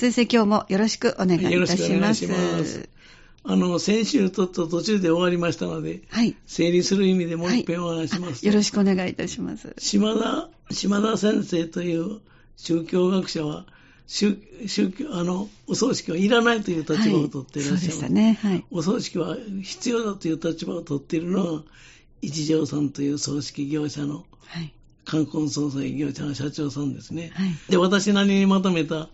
先生、今日もよろしくお願いいたします。よろしくお願いします。あの、先週とっと途中で終わりましたので、はい。整理する意味でもう一遍お話します、はい、よろしくお願いいたします。島田、島田先生という宗教学者は、宗宗教、あの、お葬式はいらないという立場を取っていらっしゃいます。はい、そうでしたね。はい。お葬式は必要だという立場を取っているのは、一条さんという葬式業者の、はい。冠婚葬祭業者の社長さんですね。はい。で、私なりにまとめた、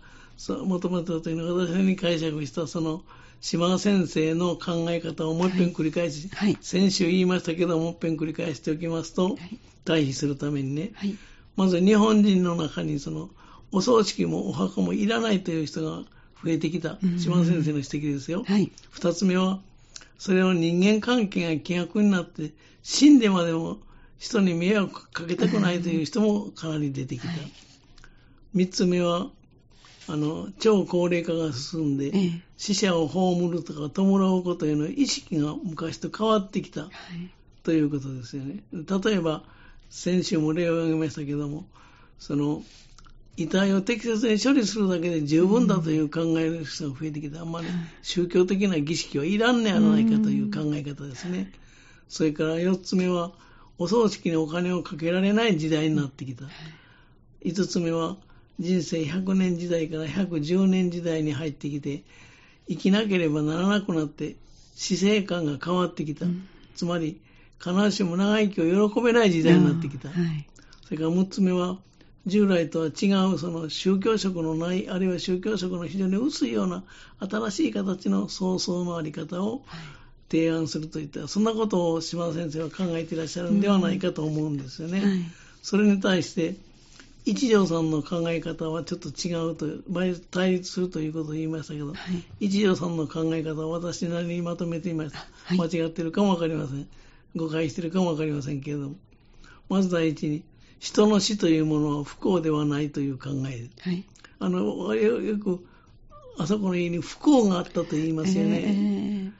まとめたというのは、私に解釈した、その、島先生の考え方をもう一遍繰り返し、はい、先週言いましたけど、もう一遍繰り返しておきますと、はい、対比するためにね、はい、まず日本人の中にそのお葬式もお墓もいらないという人が増えてきた、島先生の指摘ですよ。二、つ目は、それを人間関係が規約になって、死んでまでも人に迷惑かけたくないという人もかなり出てきた。三、つ目は、あの、超高齢化が進んで、ええ、死者を葬るとか弔うことへの意識が昔と変わってきた、はい、ということですよね。例えば、先週も例を挙げましたけども、その、遺体を適切に処理するだけで十分だという考える人が増えてきて、あんまり宗教的な儀式はいらんねやないかという考え方ですね。それから四つ目は、お葬式にお金をかけられない時代になってきた。五つ目は、人生100年時代から110年時代に入ってきて、生きなければならなくなって、死生観が変わってきた。うん、つまり、必ずしも長生きを喜べない時代になってきた。はい、それから6つ目は、従来とは違う、その宗教色のない、あるいは宗教色の非常に薄いような新しい形の創造のあり方を提案するといった、そんなことを島田先生は考えていらっしゃるんではないかと思うんですよね。うんはい、それに対して、一条さんの考え方はちょっと違うと、対立するということを言いましたけど、はい、一条さんの考え方は私なりにまとめてみました。はい、間違ってるかもわかりません。誤解してるかもわかりませんけれども。まず第一に、人の死というものは不幸ではないという考え。はい、あの、よく、あそこの家に不幸があったと言いますよね。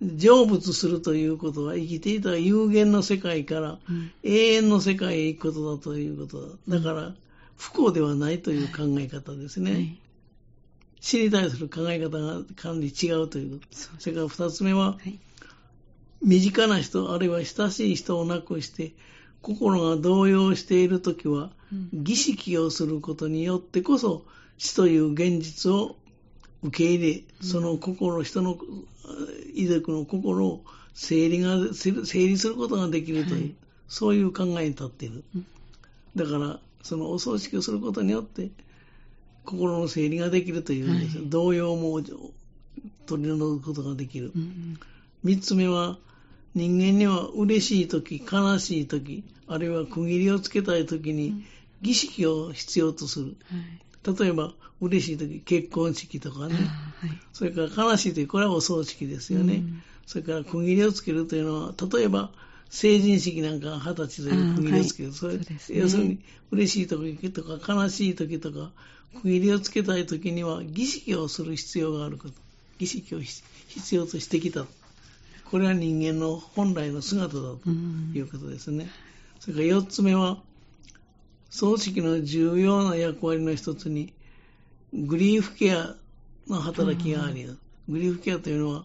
えー、成仏するということは生きていた有限の世界から永遠の世界へ行くことだということだ。だから、不幸ではないという考え方ですね。はい、死に対する考え方がかなり違うということ。それから二つ目は、はい、身近な人、あるいは親しい人を亡くして、心が動揺しているときは、うん、儀式をすることによってこそ、死という現実を受け入れ、その心、人の遺族の心を整理が、整理することができるという、はい、そういう考えに立っている。だから、そのお葬式をすることによって、心の整理ができるというんです、はい、動揺も取り除くことができる。三、うん、つ目は、人間には嬉しい時、悲しい時、あるいは区切りをつけたい時に儀式を必要とする。はい、例えば、嬉しい時、結婚式とかね。はい、それから悲しい時、これはお葬式ですよね。うん、それから区切りをつけるというのは、例えば、成人式なんか二十歳という区切りですけど、それ、要するに嬉しい時とか悲しい時とか、区切りをつけたい時には儀式をする必要があること。儀式を必要としてきた。これは人間の本来の姿だということですね。それから四つ目は、葬式の重要な役割の一つに、グリーフケアの働きがあり、グリーフケアというのは、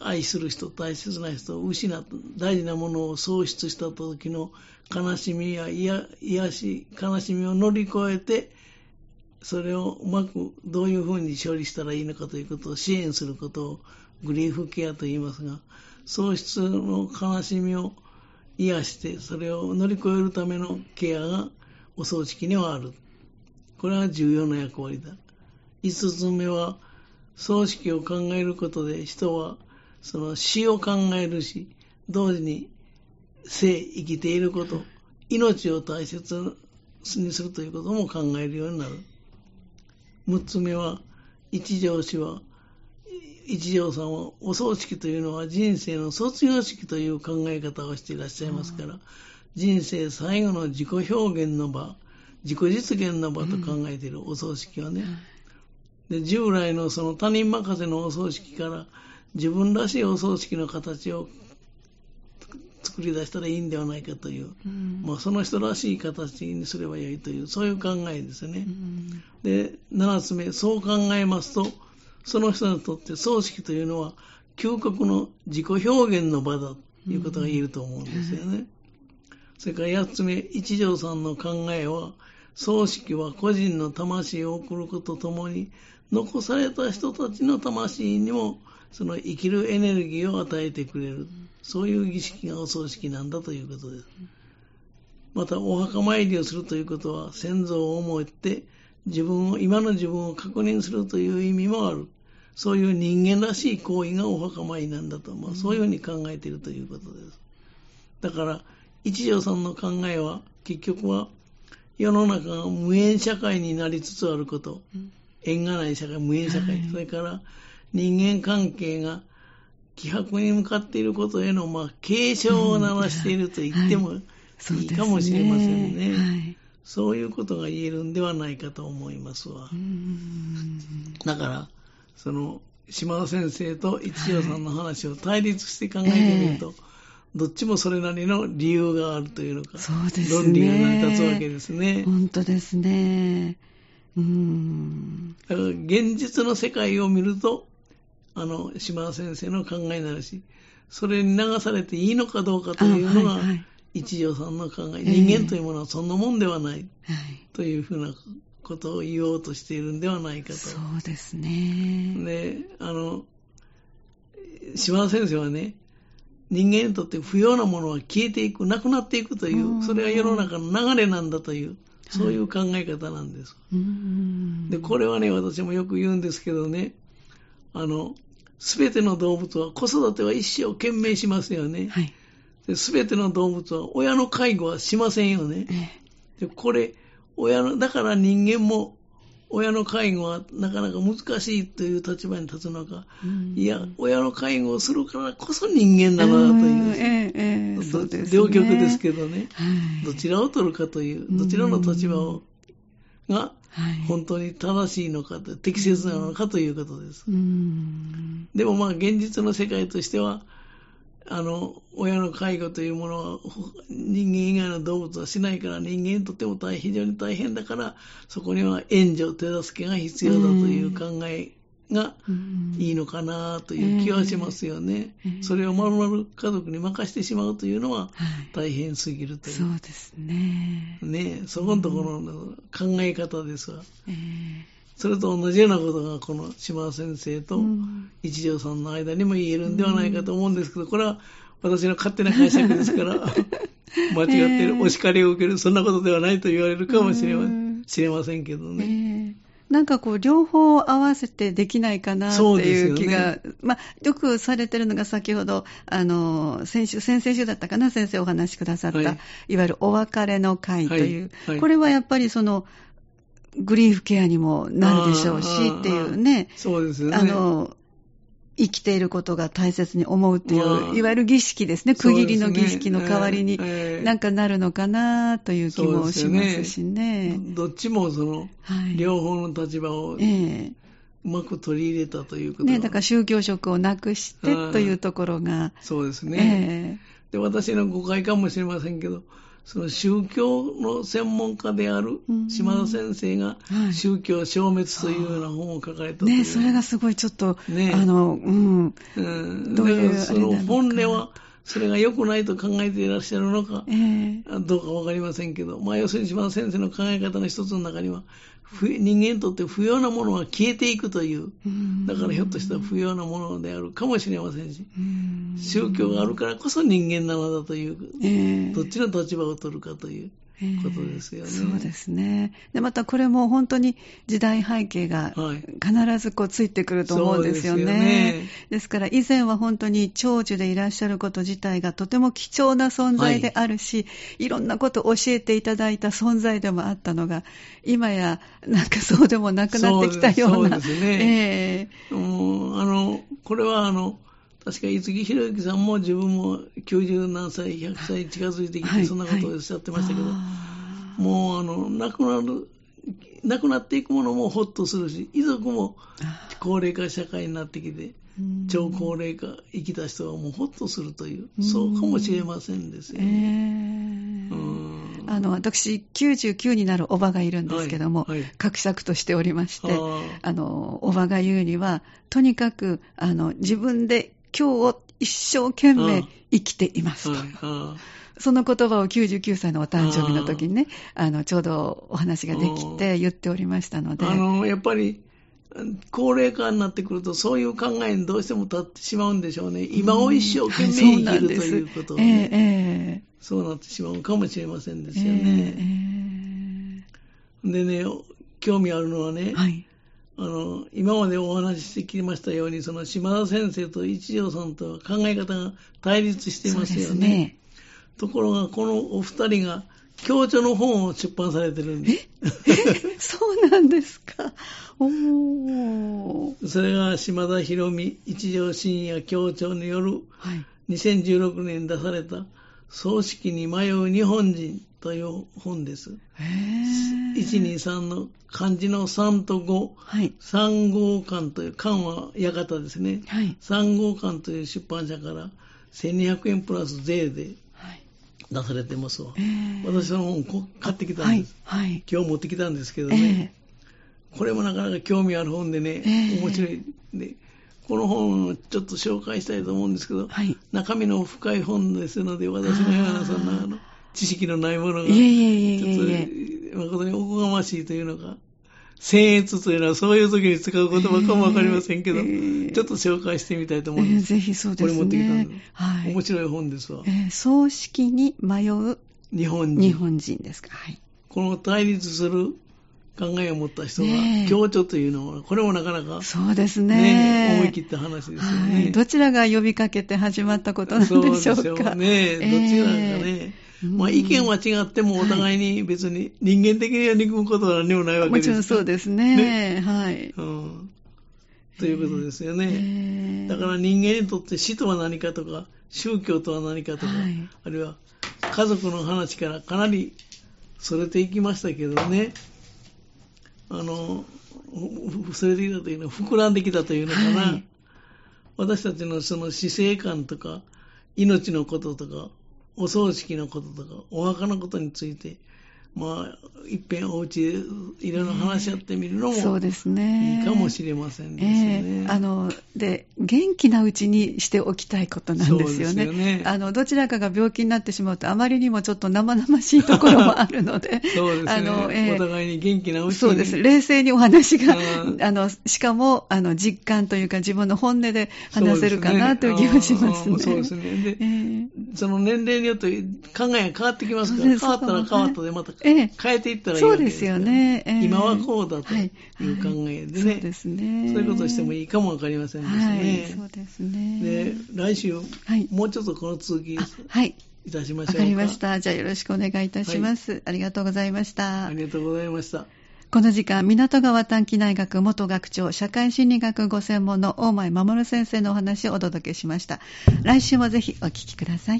愛する人、大切な人を失った、大事なものを喪失した時の悲しみや癒し、悲しみを乗り越えて、それをうまくどういうふうに処理したらいいのかということを支援することをグリーフケアと言いますが、喪失の悲しみを癒して、それを乗り越えるためのケアがお葬式にはある。これは重要な役割だ。五つ目は、葬式を考えることで人はその死を考えるし、同時に生、生きていること、命を大切にするということも考えるようになる。六つ目は、一条氏は、一条さんはお葬式というのは人生の卒業式という考え方をしていらっしゃいますから、人生最後の自己表現の場、自己実現の場と考えているお葬式はね。で従来のその他人任せのお葬式から自分らしいお葬式の形を作作り出したらいいんではないかという、うん、まあ、その人らしい形にすればいいという、そういう考えですね。うん、で、7つ目、そう考えますと、その人にとって葬式というのは、究極の自己表現の場だということが言えると思うんですよね。うん、それから8つ目、一条さんの考えは、葬式は個人の魂を送ることともに、残された人たちの魂にもその生きるエネルギーを与えてくれる、そういう儀式がお葬式なんだということです。また、お墓参りをするということは、先祖を思って自分を、今の自分を確認するという意味もある。そういう人間らしい行為がお墓参りなんだと、まあ、そういうふうに考えているということです。だから、一条さんの考えは、結局は、世の中が無縁社会になりつつあること、縁がない社会、無縁社会、それから人間関係が希薄に向かっていることへの、まあ、警鐘を鳴らしていると言ってもいいかもしれませんね。はいそういうことが言えるんではないかと思いますわ。だから、その、島田先生と一条さんの話を対立して考えてみると、はいえー、どっちもそれなりの理由があるというのか、そうですね、論理が成り立つわけですね。本当ですね。うんだから現実の世界を見ると、あの、島田先生の考えになるし、それに流されていいのかどうかというのが、はいはい、一条さんの考え、人間というものはそんなもんではない、というふうなことを言おうとしているんではないかと。そうですね。で、あの、島田先生はね、人間にとって不要なものは消えていく、なくなっていくという、それが世の中の流れなんだという、そういう考え方なんです。で、これはね、私もよく言うんですけどね、あの、すべての動物は子育ては一生懸命しますよね。はい。すべての動物は親の介護はしませんよね。でこれ、親の、だから人間も親の介護はなかなか難しいという立場に立つのか、いや、親の介護をするからこそ人間だなという、えええ両極ですけどね、はい、どちらを取るかという、どちらの立場をが本当に正しいのか、適切なのかということです。でもまあ現実の世界としては、あの、親の介護というものは人間以外の動物はしないから人間にとっても大非常に大変だから、そこには援助、手助けが必要だという考えがいいのかなという気はしますよね。それをまるまる家族に任せてしまうというのは大変すぎるという。そうですね。ねそこのところの考え方ですわ。それと同じようなことがこの島田先生と一条さんの間にも言えるんではないかと思うんですけど、これは私の勝手な解釈ですから、間違ってる、お叱りを受ける、そんなことではないと言われるかもしれません。けどね。なんかこう、両方合わせてできないかなっていう気が、よね、まあ、よくされてるのが先ほど、あの、先週、先々週だったかな、先生お話しくださった、はい、いわゆるお別れの会という、はい。はい、これはやっぱりその、グリーフケアにもなるでしょうしっていうね、そうですね。あの、生きていることが大切に思うっていう、いわゆる儀式ですね、区切りの儀式の代わりに、なんかなるのかなという気もしますしね。ね。どっちもその、はい、両方の立場を、うまく取り入れたということ。ね、だから宗教色をなくしてというところが。そうですね。えー、で私の誤解かもしれませんけど、その宗教の専門家である島田先生が、宗教消滅というような本を書かれたね、それがすごいちょっと、ね、あの、うん、うん、どういうその本音は、それが良くないと考えていらっしゃるのか、えー、どうかわかりませんけど、まあ、要するに島田先生の考え方の一つの中には、人間にとって不要なものは消えていくという、だからひょっとしたら不要なものであるかもしれませんし、宗教があるからこそ人間なのだという、どっちの立場を取るかという。ことですよね、そうですね。で、またこれも本当に時代背景が必ずこうついてくると思うんですよね。はい、ですねですから以前は本当に長寿でいらっしゃること自体がとても貴重な存在であるし、はい、いろんなことを教えていただいた存在でもあったのが、今やなんかそうでもなくなってきたような。そうですね。えー、うあの、これはあの、確か、五木ひろゆきさんも自分も90何歳、100歳近づいてきて、そんなことをおっしゃってましたけど、もう、あの、亡くなる、亡くなっていくものもほっとするし、遺族も高齢化社会になってきて、超高齢化、生きた人はもうほっとするという、そうかもしれませんですよね。えー、あの私、99になるおばがいるんですけども、はいはい、としておりまして、あのおばが言うには、とにかくあの自分で今日を一生懸命生きていますと。その言葉を99歳のお誕生日の時にね、あのちょうどお話ができて言っておりましたので。あのやっぱり高齢化になってくると、そういう考えにどうしても立ってしまうんでしょうね。今を一生懸命生きる、ということを、ね、えーえー、そうなってしまうかもしれませんですよね。えー、でね、興味あるのはね、はい、あの今までお話ししてきましたように、その島田先生と一条さんと考え方が対立していますよね。ねところが、このお二人が共著の本を出版されてるんです。え？そうなんですか。おそれが島田博美一条深夜協調による、2016年出された葬式に迷う日本人という本です。123の漢字の3と5、はい、3号館という、館は館ですね。はい、3号館という出版社から1200円プラス税で出されてますわ。私その本買ってきたんです、はい。今日持ってきたんですけどね。これもなかなか興味ある本でね、面白い。でこの本をちょっと紹介したいと思うんですけど、はい、中身の深い本ですので、私のようなそんなあの知識のないものが、ちょっと誠におこがましいというのか、僭越というのはそういう時に使う言葉かもわかりませんけど、えー、ちょっと紹介してみたいと思うんです。えー、ぜひそうですね。これ持ってきたんです。はい。面白い本ですわ。えー、葬式に迷う日本人。日本人ですか。はい。この対立する考えを持った人が、共著というのは、これもなかなか、そうですね。ね思い切った話ですよね、はい。どちらが呼びかけて始まったことなんでしょうか。そうですよね。どちらがね。まあ、意見は違ってもお互いに別に人間的には憎むことは何もないわけですもちろんそうですね。ねはい、うん。ということですよね。だから人間にとって死とは何かとか、宗教とは何かとか、はい、あるいは家族の話からかなりそれていきましたけどね。あの、それでいたというのは膨らんできたというのかな。はい、私たちのその死生観とか、命のこととか、お葬式のこととか、お墓のことについて、まあ、いっぺんお家でいろいろ話し合ってみるのも、そうですね。いいかもしれませんですね。えー、あの、で、元気なうちにしておきたいことなんですよね。よねあの、どちらかが病気になってしまうと、あまりにもちょっと生々しいところもあるので、そうですね。あの、えー、お互いに元気なうちに。そうです。冷静にお話が、あの、しかも、あの、実感というか自分の本音で話せるかなという気がしますね。そうですね。で、えー、その年齢によって考えが変わってきますから、変わったら変わったでまたええ、変えていったらいいわけですよね、えー、今はこうだという考えでね、はいはい、そうですねそういうことをしてもいいかもわかりませんですね。はい、そうですねで来週、はい、もうちょっとこの続き、はい、いたしましょうか。わかりました。じゃあよろしくお願いいたします、はい、ありがとうございました。ありがとうございました。この時間、港川短期大学元学長、社会心理学ご専門の大前守先生のお話をお届けしました。来週もぜひお聞きください。